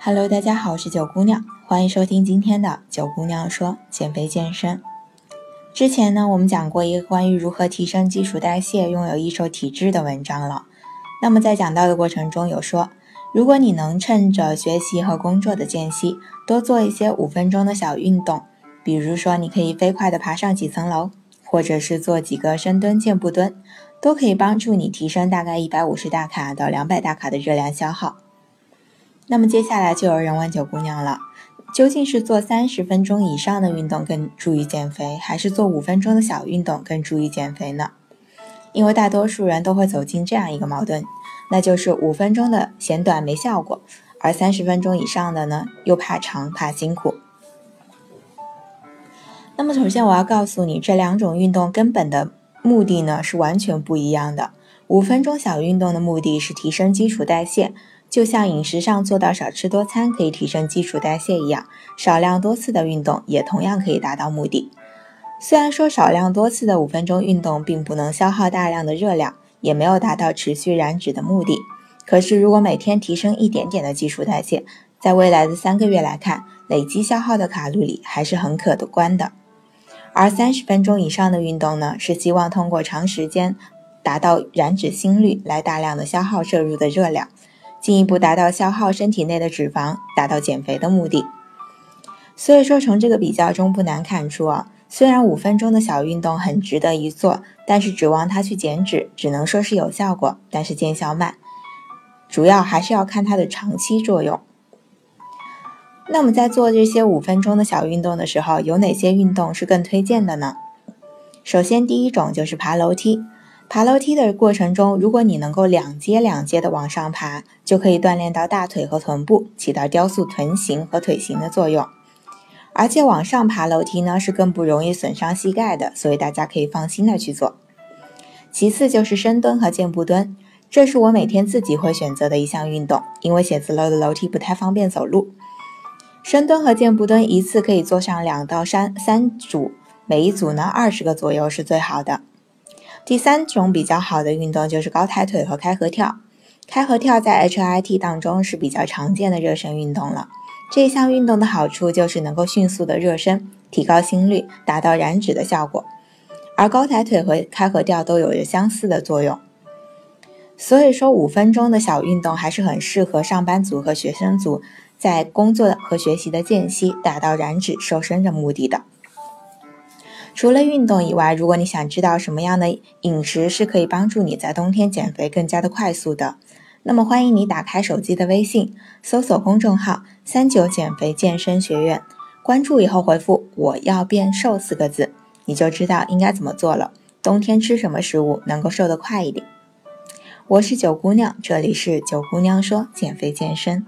Hello，大家好，我是九姑娘，欢迎收听今天的九姑娘说减肥健身。之前呢，我们讲过一个关于如何提升基础代谢、拥有易瘦体质的文章了。那么在讲到的过程中有说，如果你能趁着学习和工作的间隙，多做一些五分钟的小运动，比如说你可以飞快的爬上几层楼，或者是做几个深蹲、箭步蹲，都可以帮助你提升大概一百五十大卡到两百大卡的热量消耗。那么接下来就有人问九姑娘了，究竟是做三十分钟以上的运动更注意减肥，还是做五分钟的小运动更注意减肥呢？因为大多数人都会走进这样一个矛盾，那就是五分钟的嫌短没效果，而三十分钟以上的呢又怕长怕辛苦。那么首先我要告诉你，这两种运动根本的目的呢是完全不一样的。五分钟小运动的目的是提升基础代谢。就像饮食上做到少吃多餐可以提升基础代谢一样，少量多次的运动也同样可以达到目的。虽然说少量多次的五分钟运动并不能消耗大量的热量，也没有达到持续燃脂的目的，可是如果每天提升一点点的基础代谢，在未来的三个月来看，累积消耗的卡路里还是很可观的。而三十分钟以上的运动呢，是希望通过长时间达到燃脂心率来大量的消耗摄入的热量。进一步达到消耗身体内的脂肪，达到减肥的目的。所以说，从这个比较中不难看出啊，虽然五分钟的小运动很值得一做，但是指望它去减脂，只能说是有效果，但是见效慢。主要还是要看它的长期作用。那么在做这些五分钟的小运动的时候，有哪些运动是更推荐的呢？首先，第一种就是爬楼梯。爬楼梯的过程中，如果你能够两阶两阶的往上爬，就可以锻炼到大腿和臀部，起到雕塑臀型和腿型的作用。而且往上爬楼梯呢，是更不容易损伤膝盖的，所以大家可以放心的去做。其次就是深蹲和箭步蹲，这是我每天自己会选择的一项运动，因为写字楼的楼梯不太方便走路。深蹲和箭步蹲一次可以做上两到三三组，每一组呢二十个左右是最好的。第三种比较好的运动就是高抬腿和开合跳。开合跳在 HIT 当中是比较常见的热身运动了。这项运动的好处就是能够迅速的热身，提高心率，达到燃脂的效果。而高抬腿和开合跳都有着相似的作用。所以说，五分钟的小运动还是很适合上班族和学生族在工作和学习的间隙达到燃脂瘦身的目的的。除了运动以外，如果你想知道什么样的饮食是可以帮助你在冬天减肥更加的快速的，那么欢迎你打开手机的微信，搜索公众号“三九减肥健身学院”，关注以后回复“我要变瘦”四个字，你就知道应该怎么做了。冬天吃什么食物能够瘦得快一点？我是九姑娘，这里是九姑娘说减肥健身。